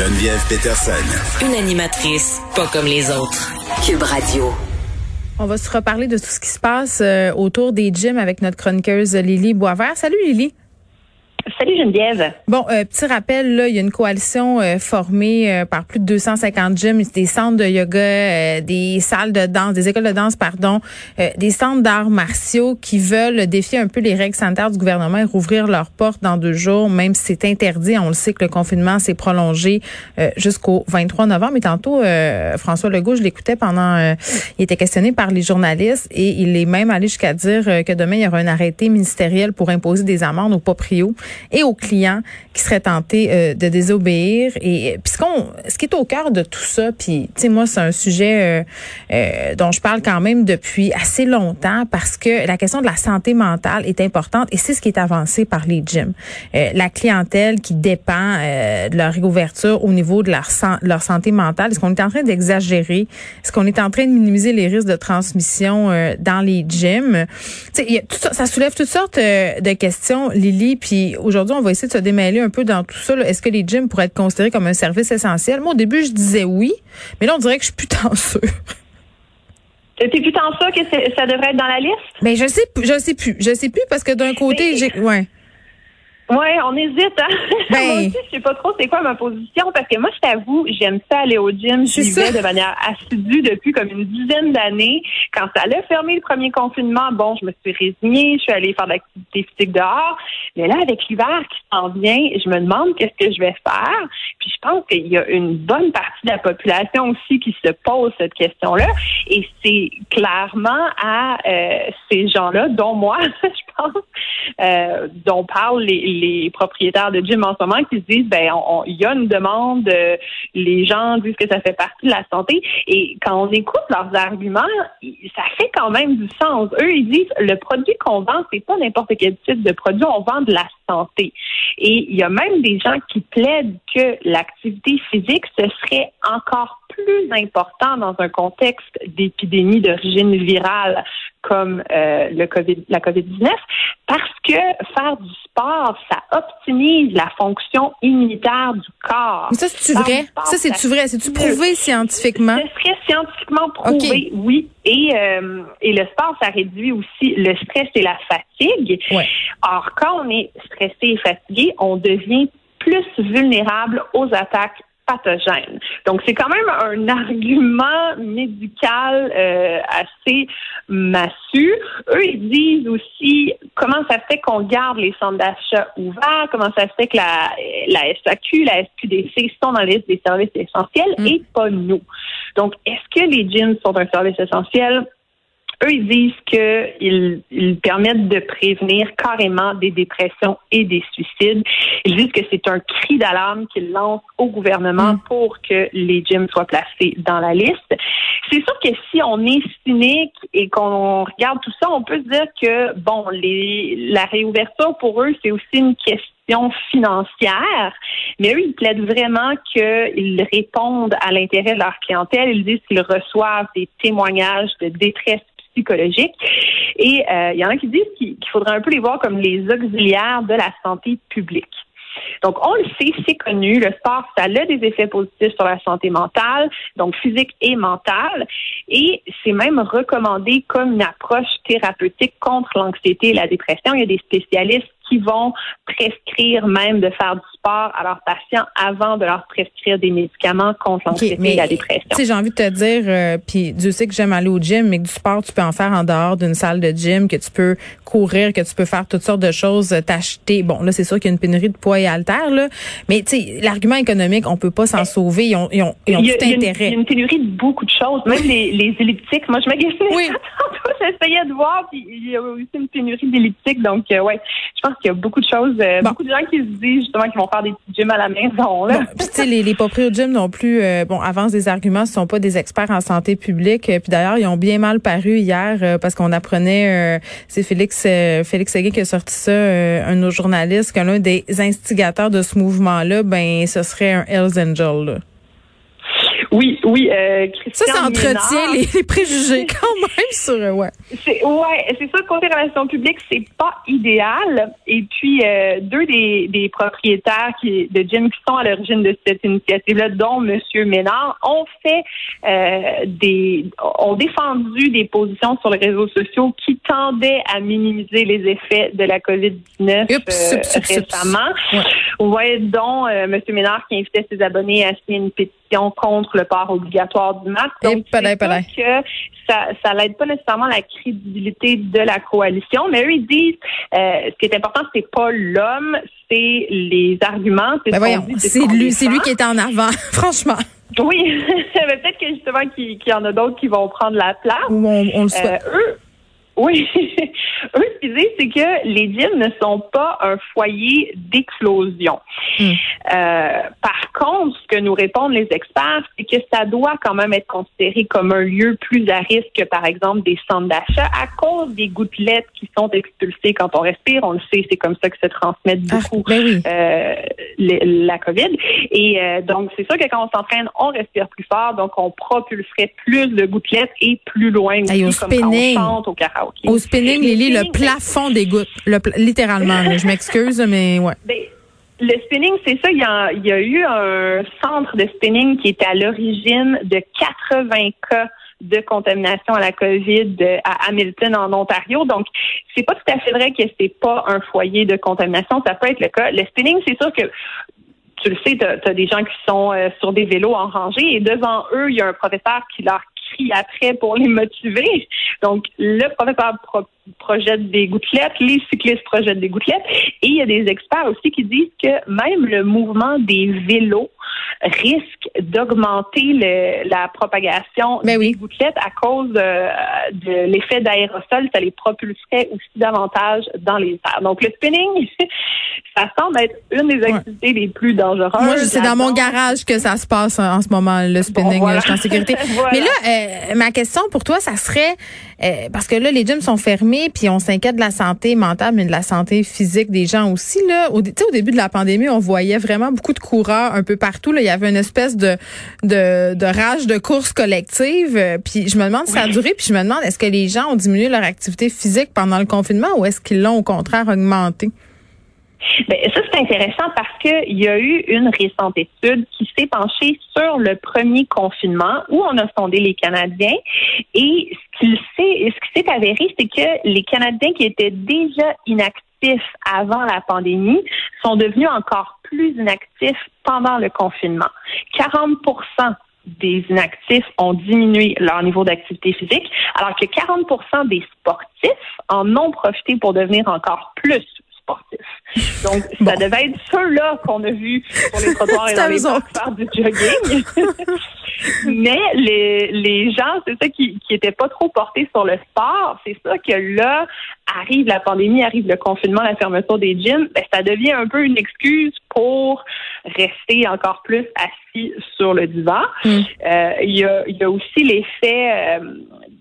Geneviève Peterson. Une animatrice pas comme les autres. Cube Radio. On va se reparler de tout ce qui se passe euh, autour des gyms avec notre chroniqueuse Lily Boisvert. Salut Lily. Salut Geneviève. Bon, euh, petit rappel, là, il y a une coalition euh, formée euh, par plus de 250 gyms, des centres de yoga, des salles de danse, des écoles de danse, pardon, des centres d'arts martiaux qui veulent défier un peu les règles sanitaires du gouvernement et rouvrir leurs portes dans deux jours, même si c'est interdit. On le sait que le confinement s'est prolongé jusqu'au 23 novembre. Et tantôt, François Legault, je l'écoutais pendant, il était questionné par les journalistes et il est même allé jusqu'à dire que demain, il y aura un arrêté ministériel pour imposer des amendes aux proprios et aux clients qui seraient tentés euh, de désobéir. Et puis ce, qui est au cœur de tout ça, puis tu sais moi c'est un sujet euh, euh, dont je parle quand même depuis assez longtemps parce que la question de la santé mentale est importante et c'est ce qui est avancé par les gyms. la clientèle qui dépend de leur réouverture au niveau de leur, leur santé mentale. Est-ce qu'on est en train d'exagérer? Est-ce qu'on est en train de minimiser les risques de transmission dans les gyms? Tu sais, ça, ça soulève toutes sortes de questions, Lily. Puis aujourd'hui, on va essayer de se démêler un peu dans tout ça. Est-ce que les gyms pourraient être considérés comme un service essentiel? Moi, au début, je disais oui, mais là, on dirait que je suis plus tant sûre. T'es plus tant sûr que ça devrait être dans la liste? Mais ben, je sais, je sais plus. Je sais plus parce que d'un côté, j'ai, ouais. Oui, on hésite. Hein? Ben... moi aussi, je sais pas trop c'est quoi ma position parce que moi, je t'avoue, j'aime ça aller au gym. Je vais de manière assidue depuis comme une dizaine d'années. Quand ça allait fermer le premier confinement, bon, je me suis résignée. Je suis allée faire de l'activité physique dehors. Mais là, avec l'hiver qui s'en vient, je me demande qu'est-ce que je vais faire. Puis je pense qu'il y a une bonne partie de la population aussi qui se pose cette question-là. Et c'est clairement à euh, ces gens-là, dont moi, je pense, euh, dont parlent les les propriétaires de gym en ce moment qui se disent ben il y a une demande, euh, les gens disent que ça fait partie de la santé et quand on écoute leurs arguments, ça fait quand même du sens. Eux ils disent le produit qu'on vend c'est pas n'importe quel type de produit, on vend de la santé. Et il y a même des gens qui plaident que l'activité physique ce serait encore plus important dans un contexte d'épidémie d'origine virale comme euh, le COVID, la COVID-19 parce que faire du sport, ça optimise la fonction immunitaire du corps. Mais ça, c'est-tu vrai? ça, c'est-tu vrai? C'est-tu prouvé scientifiquement? Ce serait scientifiquement prouvé, oui. Et, euh, et le sport, ça réduit aussi le stress et la fatigue. Or, quand on est stressé et fatigué, on devient plus vulnérable aux attaques donc, c'est quand même un argument médical euh, assez massu. Eux, ils disent aussi comment ça fait qu'on garde les centres d'achat ouverts, comment ça fait que la, la SAQ, la SQDC sont dans la liste des services essentiels mm. et pas nous. Donc, est-ce que les gyms sont un service essentiel? Eux, ils disent qu'ils ils permettent de prévenir carrément des dépressions et des suicides. Ils disent que c'est un cri d'alarme qu'ils lancent au gouvernement mm. pour que les gyms soient placés dans la liste. C'est sûr que si on est cynique et qu'on regarde tout ça, on peut se dire que, bon, les, la réouverture pour eux, c'est aussi une question financière, mais eux, ils plaident vraiment qu'ils répondent à l'intérêt de leur clientèle. Ils disent qu'ils reçoivent des témoignages de détresse psychologique. Et euh, il y en a qui disent qu'il faudrait un peu les voir comme les auxiliaires de la santé publique. Donc, on le sait, c'est connu, le sport, ça a des effets positifs sur la santé mentale, donc physique et mentale, et c'est même recommandé comme une approche thérapeutique contre l'anxiété et la dépression. Il y a des spécialistes qui vont prescrire même de faire du sport à leurs patients avant de leur prescrire des médicaments contre l'anxiété et la dépression. Tu sais, j'ai envie de te dire, euh, puis Dieu sait que j'aime aller au gym, mais que du sport, tu peux en faire en dehors d'une salle de gym, que tu peux courir, que tu peux faire toutes sortes de choses, euh, t'acheter. Bon, là, c'est sûr qu'il y a une pénurie de poids et haltères, là, mais tu sais, l'argument économique, on peut pas s'en sauver. Ils ont, ils ont, ils ont tout intérêt. Il y a une pénurie de beaucoup de choses, même les, les elliptiques. Moi, je m'agaçais. Oui. J'essayais de voir, puis il y a aussi une pénurie d'elliptiques, donc euh, ouais, je pense qu'il y a beaucoup de choses, euh, beaucoup de gens qui se disent justement qu'ils vont faire des petits gyms à la maison. Là. puis tu sais, les, les propriétaires de gym non plus, euh, bon, avancent des arguments, ce sont pas des experts en santé publique. Puis d'ailleurs, ils ont bien mal paru hier parce qu'on apprenait, c'est Félix Félix Seguin qui a sorti ça, un de nos journalistes, que l'un des instigateurs de ce mouvement-là, ben, ce serait un Hells Angel. Là. Oui, oui, euh, Ça, ça entretient les, préjugés quand même sur euh, ouais. C'est ouais, c'est ça côté relations publiques, c'est pas idéal. Et puis euh, deux des, des propriétaires qui de gym qui sont à l'origine de cette initiative-là, dont Monsieur Ménard, ont fait euh, des ont défendu des positions sur les réseaux sociaux qui tendaient à minimiser les effets de la COVID-19 euh, récemment. Ouais. dont Monsieur Ménard qui invitait ses abonnés à signer une pétition contre le port obligatoire du masque. Donc, c'est que ça, ça l'aide pas nécessairement la crédibilité de la coalition, mais eux, ils disent, euh, ce qui est important, c'est pas l'homme, c'est les arguments. C'est ben lui, c'est lui qui est en avant, franchement. Oui, peut-être que justement qu'il y en a d'autres qui vont prendre la place. on, on le souhaite. Euh, eux, oui. Eux, ce qu'ils disent, c'est que les gyms ne sont pas un foyer d'explosion. Hmm. Euh, par contre, ce que nous répondent les experts, c'est que ça doit quand même être considéré comme un lieu plus à risque que, par exemple, des centres d'achat à cause des gouttelettes qui sont expulsées quand on respire. On le sait, c'est comme ça que se transmettent ah, beaucoup ben euh, la COVID. Et euh, donc, c'est sûr que quand on s'entraîne, on respire plus fort, donc on propulserait plus de gouttelettes et plus loin aussi, comme quand on chante au Au spinning, Lily, le plafond des gouttes, littéralement. je m'excuse, mais ouais. Ben, le spinning, c'est ça. Il y, a, eu un centre de spinning qui était à l'origine de 80 cas de contamination à la COVID à Hamilton, en Ontario. Donc, c'est pas tout à fait vrai que c'est pas un foyer de contamination. Ça peut être le cas. Le spinning, c'est sûr que tu le sais, tu as, des gens qui sont euh, sur des vélos en rangée et devant eux, il y a un professeur qui leur crie après pour les motiver. Donc, le professeur projette des gouttelettes, les cyclistes projettent des gouttelettes. Et il y a des experts aussi qui disent que même le mouvement des vélos risque d'augmenter la propagation ben des gouttelettes à cause de, l'effet d'aérosol. Ça les propulserait aussi davantage dans les airs. Donc, le spinning, ça semble être une des activités les plus dangereuses. Moi, c'est dans mon garage que ça se passe en, ce moment, le spinning. Je suis en sécurité. Mais là, euh, ma question pour toi, ça serait, euh, parce que là, les gyms sont fermés, puis on s'inquiète de la santé mentale, mais de la santé physique des gens aussi. Là, au, au début de la pandémie, on voyait vraiment beaucoup de coureurs un peu partout. Là, il y avait une espèce de de, de rage de course collective. Euh, puis je me demande si ça a duré. Puis je me demande est-ce que les gens ont diminué leur activité physique pendant le confinement ou est-ce qu'ils l'ont au contraire augmenté? Bien, ça, c'est intéressant parce qu'il y a eu une récente étude qui s'est penchée sur le premier confinement où on a sondé les Canadiens. Et ce qui s'est avéré, c'est que les Canadiens qui étaient déjà inactifs avant la pandémie sont devenus encore plus inactifs pendant le confinement. 40% des inactifs ont diminué leur niveau d'activité physique, alors que 40% des sportifs en ont profité pour devenir encore plus donc, ça devait être ceux-là qu'on a vus sur les trottoirs et dans les faire du jogging. Mais les, les gens, c'est ça qui qui étaient pas trop portés sur le sport, c'est ça que là arrive la pandémie, arrive le confinement, la fermeture des gyms, ben, ça devient un peu une excuse pour rester encore plus assis sur le divan. Mm. Euh, il y, a, y a aussi l'effet euh,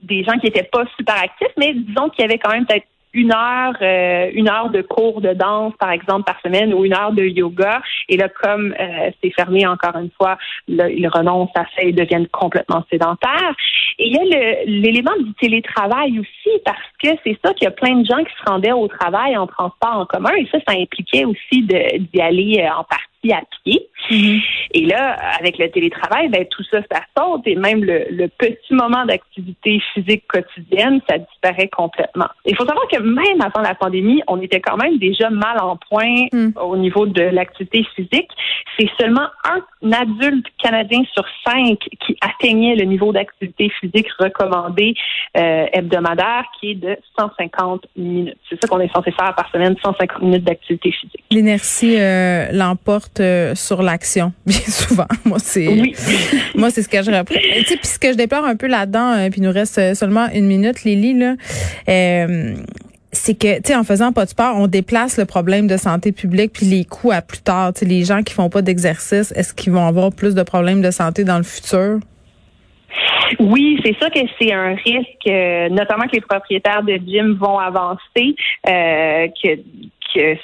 des gens qui étaient pas super actifs, mais disons qu'il y avait quand même peut-être une heure, euh, une heure de cours de danse, par exemple, par semaine, ou une heure de yoga. Et là, comme euh, c'est fermé encore une fois, là, ils renoncent à ça et deviennent complètement sédentaires. Et il y a l'élément du télétravail aussi, parce que c'est ça qu'il y a plein de gens qui se rendaient au travail en transport en commun, et ça, ça impliquait aussi d'y aller euh, en partie à pied. Mm-hmm. Et là, avec le télétravail, ben, tout ça, ça saute et même le, petit moment d'activité physique quotidienne, ça disparaît complètement. Il faut savoir que même avant la pandémie, on était quand même déjà mal en point mm. au niveau de l'activité physique. C'est seulement un adulte canadien sur cinq qui atteignait le niveau d'activité physique recommandé euh, hebdomadaire, qui est de 150 minutes. C'est ça qu'on est censé faire par semaine, 150 minutes d'activité physique. L'inertie euh, l'emporte euh, sur bien souvent. Moi, c'est moi, c'est ce que je reprends. Tu sais, puis ce que je déplore un peu là-dedans, euh, puis il nous reste euh, seulement une minute, Lily, là. c'est que, tu sais, en faisant pas de sport, on déplace le problème de santé publique puis les coûts à plus tard. Tu sais, les gens qui font pas d'exercice, est-ce qu'ils vont avoir plus de problèmes de santé dans le futur? Oui, c'est sûr que c'est un risque, euh, notamment que les propriétaires de gym vont avancer, euh, que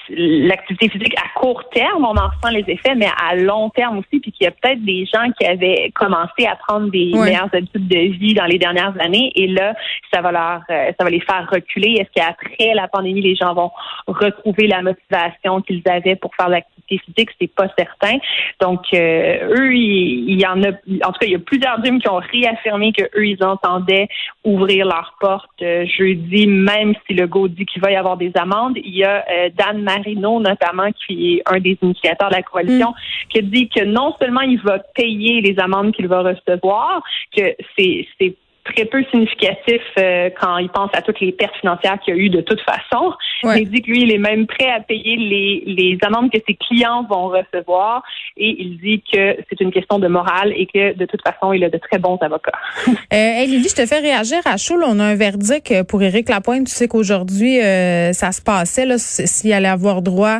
l'activité physique à court terme, on en ressent les effets, mais à long terme aussi, puis qu'il y a peut-être des gens qui avaient commencé à prendre des meilleures habitudes de vie dans les dernières années, et là, ça va leur, euh, ça va les faire reculer. Est-ce qu'après la pandémie, les gens vont retrouver la motivation qu'ils avaient pour faire l'activité physique C'est pas certain. Donc, euh, eux, il, y en a, en tout cas, il y a plusieurs gyms qui ont réaffirmé que eux, ils entendaient ouvrir leurs portes euh, jeudi, même si le go dit qu'il va y avoir des amendes. Il y a Dan Marino, notamment, qui est un des initiateurs de la coalition, mm. qui dit que non seulement il va payer les amendes qu'il va recevoir, que c'est très peu significatif euh, quand il pense à toutes les pertes financières qu'il y a eu de toute façon. Il dit que lui, il est même prêt à payer les, les amendes que ses clients vont recevoir et il dit que c'est une question de morale et que de toute façon, il a de très bons avocats. euh, hey Lily, je te fais réagir à chaud. on a un verdict pour Éric Lapointe. Tu sais qu'aujourd'hui, euh, ça se passait s'il allait avoir droit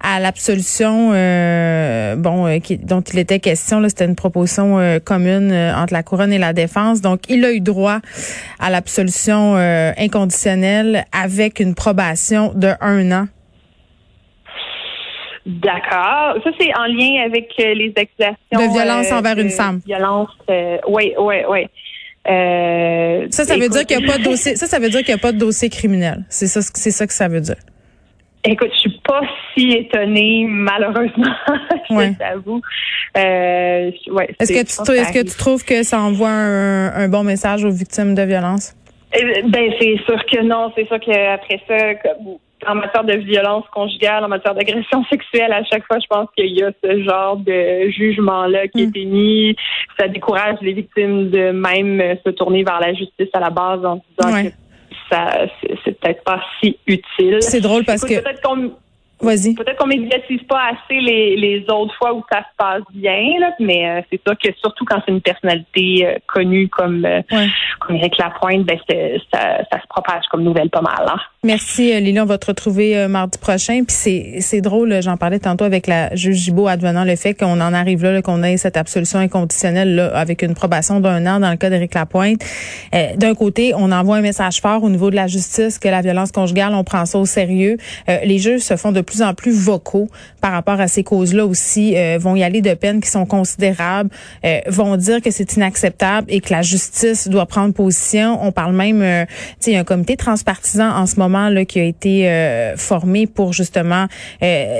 à l'absolution euh, bon qui, dont il était question. C'était une proposition commune entre la couronne et la défense. Donc, il a eu droit à l'absolution euh, inconditionnelle avec une probation de un an. D'accord. Ça, c'est en lien avec euh, les accusations. De violence euh, envers une femme. Violence, oui, oui, oui. ça, ça veut dire qu'il n'y a pas de dossier. Ça, ça veut dire qu'il n'y a pas de dossier criminel. C'est ça, c'est ça que ça veut dire. Écoute, je suis pas si étonnée, malheureusement, je t'avoue. Euh, ouais, est-ce que tu est-ce que tu trouves que ça envoie un, bon message aux victimes de violence? Eh, ben c'est sûr que non, c'est sûr qu'après ça, en matière de violence conjugale, en matière d'agression sexuelle, à chaque fois, je pense qu'il y a ce genre de jugement-là qui est mm. émis. Ça décourage les victimes de même se tourner vers la justice à la base en disant que ça c'est peut-être pas si utile. C'est drôle parce que Peut-être qu'on médiatise pas assez les, les autres fois où ça se passe bien, là, mais euh, c'est sûr que surtout quand c'est une personnalité euh, connue comme, euh, comme Éric Lapointe, ben ça, ça, se propage comme nouvelle pas mal. Hein. Merci Lily, on va te retrouver mardi prochain. Puis c'est c'est drôle, j'en parlais tantôt avec la juge Gibault advenant le fait qu'on en arrive là, qu'on ait cette absolution inconditionnelle là, avec une probation d'un an dans le cas d'Éric Lapointe. D'un côté, on envoie un message fort au niveau de la justice que la violence conjugale, on prend ça au sérieux. les juges se font de plus en plus vocaux par rapport à ces causes-là aussi, euh, vont y aller de peines qui sont considérables, euh, vont dire que c'est inacceptable et que la justice doit prendre position. On parle même, euh, tu sais, un comité transpartisan en ce moment là qui a été formé pour justement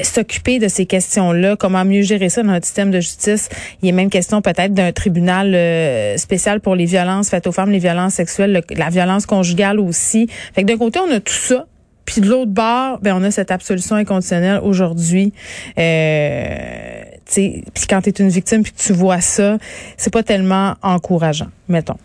s'occuper de ces questions-là, comment mieux gérer ça dans notre système de justice? Il y a même question peut-être d'un tribunal spécial pour les violences faites aux femmes, les violences sexuelles, la violence conjugale aussi. Fait que d'un côté, on a tout ça. Puis de l'autre bord, ben on a cette absolution inconditionnelle aujourd'hui. Euh, puis quand tu es une victime puis tu vois ça, c'est pas tellement encourageant, mettons.